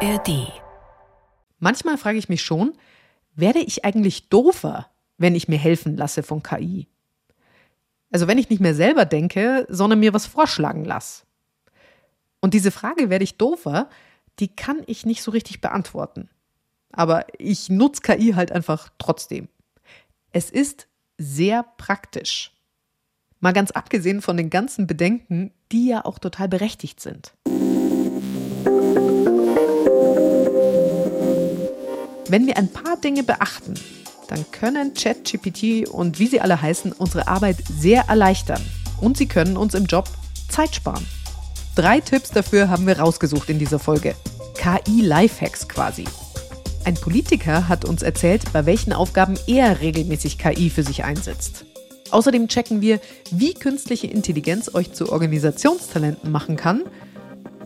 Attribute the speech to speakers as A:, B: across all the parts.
A: ARD. Manchmal frage ich mich schon, werde ich eigentlich doofer, wenn ich mir helfen lasse von KI? Also wenn ich nicht mehr selber denke, sondern mir was vorschlagen lasse. Und diese Frage, werde ich doofer, die kann ich nicht so richtig beantworten. Aber ich nutze KI halt einfach trotzdem. Es ist sehr praktisch. Mal ganz abgesehen von den ganzen Bedenken, die ja auch total berechtigt sind. Wenn wir ein paar Dinge beachten, dann können ChatGPT und wie sie alle heißen unsere Arbeit sehr erleichtern und sie können uns im Job Zeit sparen. Drei Tipps dafür haben wir rausgesucht in dieser Folge. KI-Lifehacks quasi. Ein Politiker hat uns erzählt, bei welchen Aufgaben er regelmäßig KI für sich einsetzt. Außerdem checken wir, wie künstliche Intelligenz euch zu Organisationstalenten machen kann.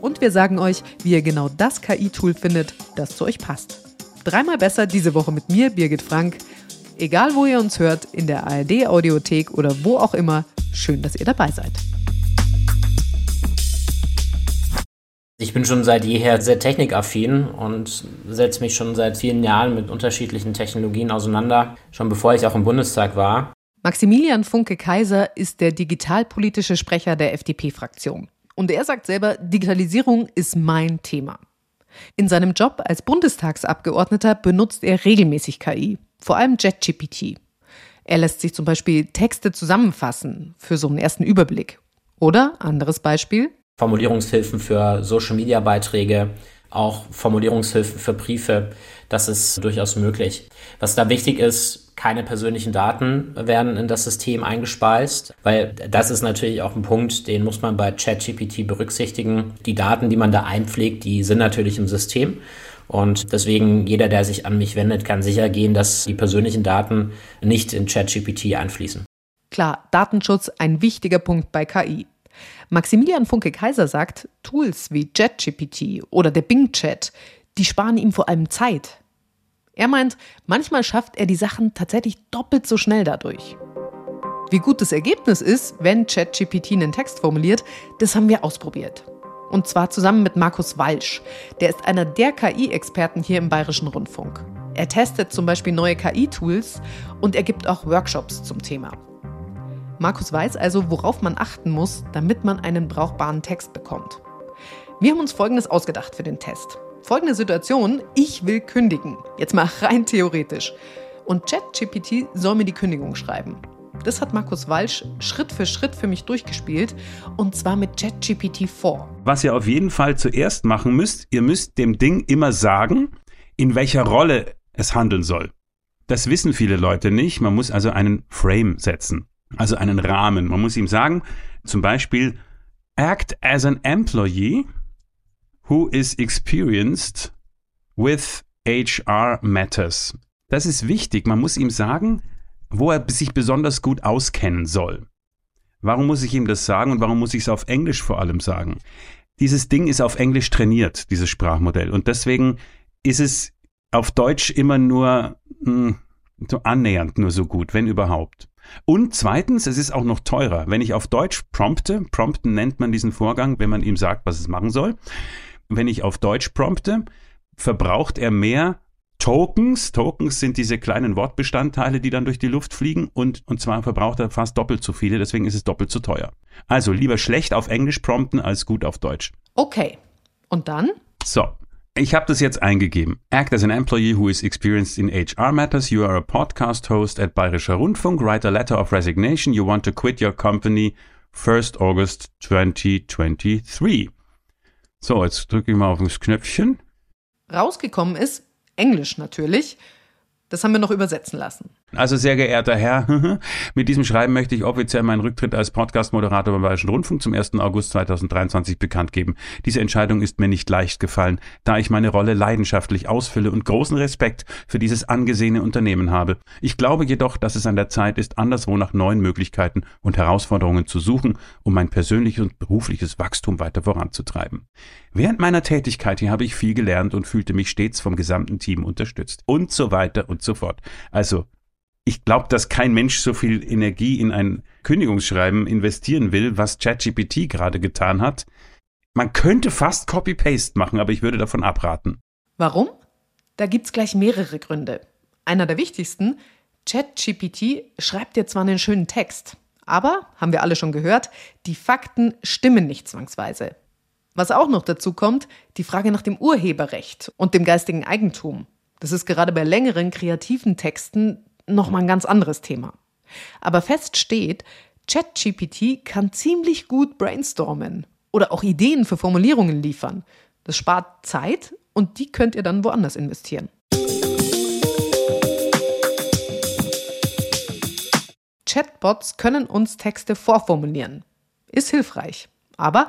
A: Und wir sagen euch, wie ihr genau das KI-Tool findet, das zu euch passt. Dreimal besser diese Woche mit mir, Birgit Frank. Egal, wo ihr uns hört, in der ARD-Audiothek oder wo auch immer, schön, dass ihr dabei seid.
B: Ich bin schon seit jeher sehr technikaffin und setze mich schon seit vielen Jahren mit unterschiedlichen Technologien auseinander, schon bevor ich auch im Bundestag war.
A: Maximilian Funke-Kaiser ist der digitalpolitische Sprecher der FDP-Fraktion. Und er sagt selber, Digitalisierung ist mein Thema. In seinem Job als Bundestagsabgeordneter benutzt er regelmäßig KI, vor allem JetGPT. Er lässt sich zum Beispiel Texte zusammenfassen für so einen ersten Überblick. Oder, anderes Beispiel,
B: Formulierungshilfen für Social-Media-Beiträge, auch Formulierungshilfen für Briefe. Das ist durchaus möglich. Was da wichtig ist, keine persönlichen Daten werden in das System eingespeist, weil das ist natürlich auch ein Punkt, den muss man bei ChatGPT berücksichtigen. Die Daten, die man da einpflegt, die sind natürlich im System. Und deswegen, jeder, der sich an mich wendet, kann sicher gehen, dass die persönlichen Daten nicht in ChatGPT einfließen.
A: Klar, Datenschutz ein wichtiger Punkt bei KI. Maximilian Funke-Kaiser sagt, Tools wie JetGPT oder der Bing-Chat, die sparen ihm vor allem Zeit. Er meint, manchmal schafft er die Sachen tatsächlich doppelt so schnell dadurch. Wie gut das Ergebnis ist, wenn ChatGPT einen Text formuliert, das haben wir ausprobiert. Und zwar zusammen mit Markus Walsch. Der ist einer der KI-Experten hier im Bayerischen Rundfunk. Er testet zum Beispiel neue KI-Tools und er gibt auch Workshops zum Thema. Markus weiß also, worauf man achten muss, damit man einen brauchbaren Text bekommt. Wir haben uns Folgendes ausgedacht für den Test. Folgende Situation, ich will kündigen. Jetzt mal rein theoretisch. Und ChatGPT soll mir die Kündigung schreiben. Das hat Markus Walsch Schritt für Schritt für mich durchgespielt und zwar mit ChatGPT 4.
C: Was ihr auf jeden Fall zuerst machen müsst, ihr müsst dem Ding immer sagen, in welcher Rolle es handeln soll. Das wissen viele Leute nicht. Man muss also einen Frame setzen, also einen Rahmen. Man muss ihm sagen, zum Beispiel, act as an employee who is experienced with HR matters. Das ist wichtig. Man muss ihm sagen, wo er sich besonders gut auskennen soll. Warum muss ich ihm das sagen und warum muss ich es auf Englisch vor allem sagen? Dieses Ding ist auf Englisch trainiert, dieses Sprachmodell. Und deswegen ist es auf Deutsch immer nur mh, hm, so annähernd nur so gut, wenn überhaupt. Und zweitens, es ist auch noch teurer. Wenn ich auf Deutsch prompte, prompten nennt man diesen Vorgang, wenn man ihm sagt, was es machen soll. Wenn ich auf Deutsch prompte, verbraucht er mehr Tokens. Tokens sind diese kleinen Wortbestandteile, die dann durch die Luft fliegen und, und zwar verbraucht er fast doppelt so viele, deswegen ist es doppelt so teuer. Also lieber schlecht auf Englisch prompten als gut auf Deutsch.
A: Okay. Und dann?
C: So. Ich habe das jetzt eingegeben. Act as an employee who is experienced in HR matters. You are a podcast host at Bayerischer Rundfunk. Write a letter of resignation. You want to quit your company 1st August 2023. So, jetzt drücke ich mal auf das Knöpfchen.
A: Rausgekommen ist, Englisch natürlich. Das haben wir noch übersetzen lassen.
C: Also sehr geehrter Herr, mit diesem Schreiben möchte ich offiziell meinen Rücktritt als Podcast-Moderator beim Bayerischen Rundfunk zum 1. August 2023 bekannt geben. Diese Entscheidung ist mir nicht leicht gefallen, da ich meine Rolle leidenschaftlich ausfülle und großen Respekt für dieses angesehene Unternehmen habe. Ich glaube jedoch, dass es an der Zeit ist, anderswo nach neuen Möglichkeiten und Herausforderungen zu suchen, um mein persönliches und berufliches Wachstum weiter voranzutreiben. Während meiner Tätigkeit hier habe ich viel gelernt und fühlte mich stets vom gesamten Team unterstützt und so weiter und so fort. Also ich glaube, dass kein Mensch so viel Energie in ein Kündigungsschreiben investieren will, was ChatGPT gerade getan hat. Man könnte fast Copy-Paste machen, aber ich würde davon abraten.
A: Warum? Da gibt's gleich mehrere Gründe. Einer der wichtigsten, ChatGPT schreibt dir zwar einen schönen Text, aber, haben wir alle schon gehört, die Fakten stimmen nicht zwangsweise. Was auch noch dazu kommt, die Frage nach dem Urheberrecht und dem geistigen Eigentum. Das ist gerade bei längeren kreativen Texten nochmal ein ganz anderes Thema. Aber fest steht, ChatGPT kann ziemlich gut brainstormen oder auch Ideen für Formulierungen liefern. Das spart Zeit und die könnt ihr dann woanders investieren. Chatbots können uns Texte vorformulieren. Ist hilfreich. Aber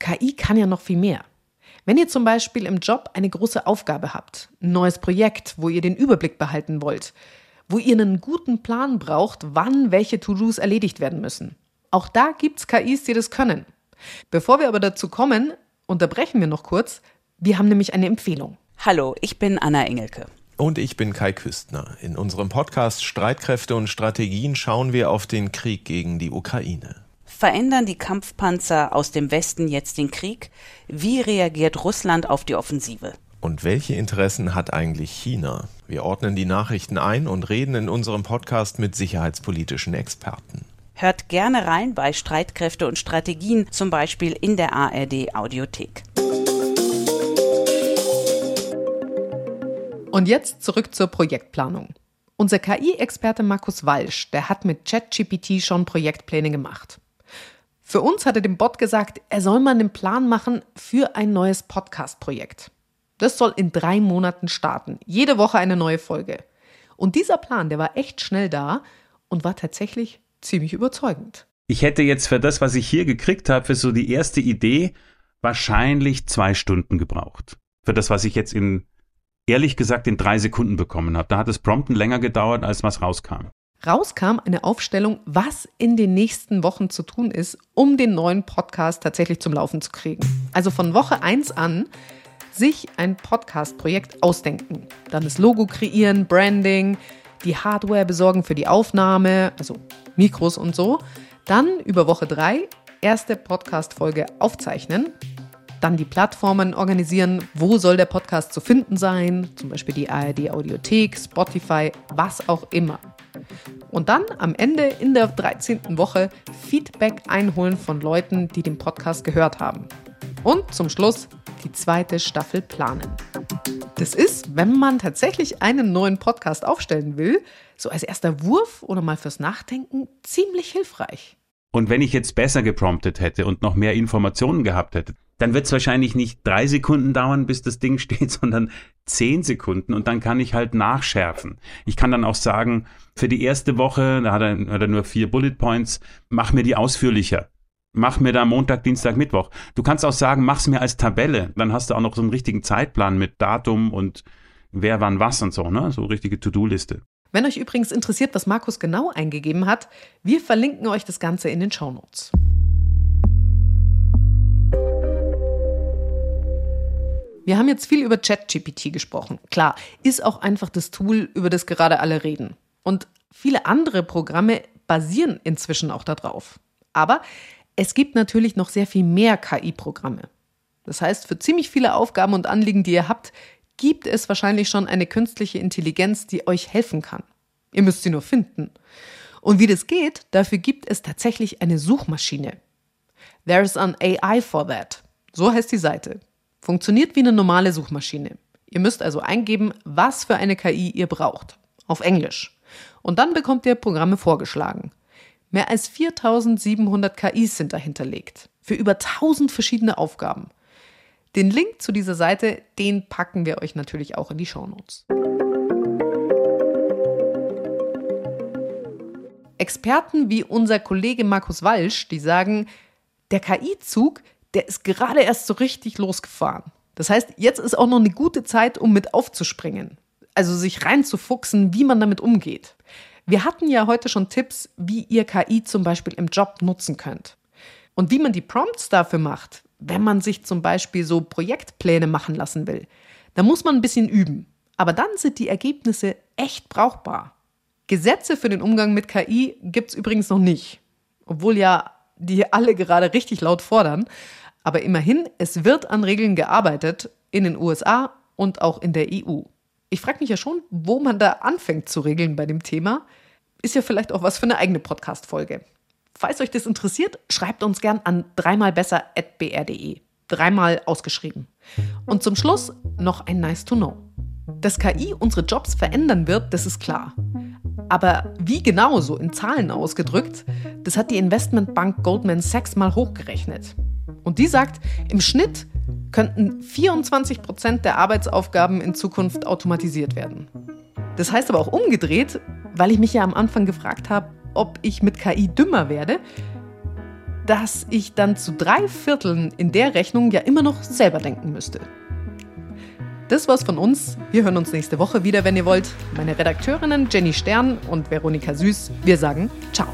A: KI kann ja noch viel mehr. Wenn ihr zum Beispiel im Job eine große Aufgabe habt, ein neues Projekt, wo ihr den Überblick behalten wollt, wo ihr einen guten Plan braucht, wann welche To-Dos erledigt werden müssen. Auch da gibt's KIs, die das können. Bevor wir aber dazu kommen, unterbrechen wir noch kurz. Wir haben nämlich eine Empfehlung.
D: Hallo, ich bin Anna Engelke.
E: Und ich bin Kai Küstner. In unserem Podcast Streitkräfte und Strategien schauen wir auf den Krieg gegen die Ukraine.
D: Verändern die Kampfpanzer aus dem Westen jetzt den Krieg? Wie reagiert Russland auf die Offensive?
E: Und welche Interessen hat eigentlich China? Wir ordnen die Nachrichten ein und reden in unserem Podcast mit sicherheitspolitischen Experten.
D: Hört gerne rein bei Streitkräfte und Strategien, zum Beispiel in der ARD Audiothek.
A: Und jetzt zurück zur Projektplanung. Unser KI-Experte Markus Walsch, der hat mit ChatGPT schon Projektpläne gemacht. Für uns hat er dem Bot gesagt, er soll mal einen Plan machen für ein neues Podcast-Projekt. Das soll in drei Monaten starten. Jede Woche eine neue Folge. Und dieser Plan, der war echt schnell da und war tatsächlich ziemlich überzeugend.
C: Ich hätte jetzt für das, was ich hier gekriegt habe, für so die erste Idee, wahrscheinlich zwei Stunden gebraucht. Für das, was ich jetzt in, ehrlich gesagt, in drei Sekunden bekommen habe. Da hat es Prompten länger gedauert, als was rauskam.
A: Rauskam eine Aufstellung, was in den nächsten Wochen zu tun ist, um den neuen Podcast tatsächlich zum Laufen zu kriegen. Also von Woche 1 an sich ein Podcast-Projekt ausdenken. Dann das Logo kreieren, Branding, die Hardware besorgen für die Aufnahme, also Mikros und so. Dann über Woche 3 erste Podcast-Folge aufzeichnen. Dann die Plattformen organisieren, wo soll der Podcast zu finden sein, zum Beispiel die ARD Audiothek, Spotify, was auch immer. Und dann am Ende in der 13. Woche Feedback einholen von Leuten, die den Podcast gehört haben. Und zum Schluss die zweite Staffel planen. Das ist, wenn man tatsächlich einen neuen Podcast aufstellen will, so als erster Wurf oder mal fürs Nachdenken ziemlich hilfreich.
C: Und wenn ich jetzt besser gepromptet hätte und noch mehr Informationen gehabt hätte, dann wird es wahrscheinlich nicht drei Sekunden dauern, bis das Ding steht, sondern zehn Sekunden und dann kann ich halt nachschärfen. Ich kann dann auch sagen, für die erste Woche, da hat er, hat er nur vier Bullet Points, mach mir die ausführlicher mach mir da Montag, Dienstag, Mittwoch. Du kannst auch sagen, mach's mir als Tabelle. Dann hast du auch noch so einen richtigen Zeitplan mit Datum und wer wann was und so, ne? So richtige To-Do-Liste.
A: Wenn euch übrigens interessiert, was Markus genau eingegeben hat, wir verlinken euch das Ganze in den Shownotes. Wir haben jetzt viel über ChatGPT gesprochen. Klar, ist auch einfach das Tool, über das gerade alle reden. Und viele andere Programme basieren inzwischen auch darauf. Aber es gibt natürlich noch sehr viel mehr KI-Programme. Das heißt, für ziemlich viele Aufgaben und Anliegen, die ihr habt, gibt es wahrscheinlich schon eine künstliche Intelligenz, die euch helfen kann. Ihr müsst sie nur finden. Und wie das geht, dafür gibt es tatsächlich eine Suchmaschine. There's an AI for that. So heißt die Seite. Funktioniert wie eine normale Suchmaschine. Ihr müsst also eingeben, was für eine KI ihr braucht. Auf Englisch. Und dann bekommt ihr Programme vorgeschlagen. Mehr als 4700 KIs sind dahinterlegt. Für über 1000 verschiedene Aufgaben. Den Link zu dieser Seite, den packen wir euch natürlich auch in die Shownotes. Experten wie unser Kollege Markus Walsch, die sagen, der KI-Zug, der ist gerade erst so richtig losgefahren. Das heißt, jetzt ist auch noch eine gute Zeit, um mit aufzuspringen. Also sich reinzufuchsen, wie man damit umgeht. Wir hatten ja heute schon Tipps, wie ihr KI zum Beispiel im Job nutzen könnt. Und wie man die Prompts dafür macht, wenn man sich zum Beispiel so Projektpläne machen lassen will. Da muss man ein bisschen üben. Aber dann sind die Ergebnisse echt brauchbar. Gesetze für den Umgang mit KI gibt es übrigens noch nicht. Obwohl ja die alle gerade richtig laut fordern. Aber immerhin, es wird an Regeln gearbeitet in den USA und auch in der EU. Ich frage mich ja schon, wo man da anfängt zu regeln bei dem Thema. Ist ja vielleicht auch was für eine eigene Podcast-Folge. Falls euch das interessiert, schreibt uns gern an dreimalbesser.br.de. Dreimal ausgeschrieben. Und zum Schluss noch ein Nice to Know. Dass KI unsere Jobs verändern wird, das ist klar. Aber wie genau so in Zahlen ausgedrückt, das hat die Investmentbank Goldman Sachs mal hochgerechnet. Und die sagt, im Schnitt könnten 24 Prozent der Arbeitsaufgaben in Zukunft automatisiert werden. Das heißt aber auch umgedreht, weil ich mich ja am Anfang gefragt habe, ob ich mit KI dümmer werde, dass ich dann zu drei Vierteln in der Rechnung ja immer noch selber denken müsste. Das war's von uns. Wir hören uns nächste Woche wieder, wenn ihr wollt. Meine Redakteurinnen Jenny Stern und Veronika Süß, wir sagen Ciao.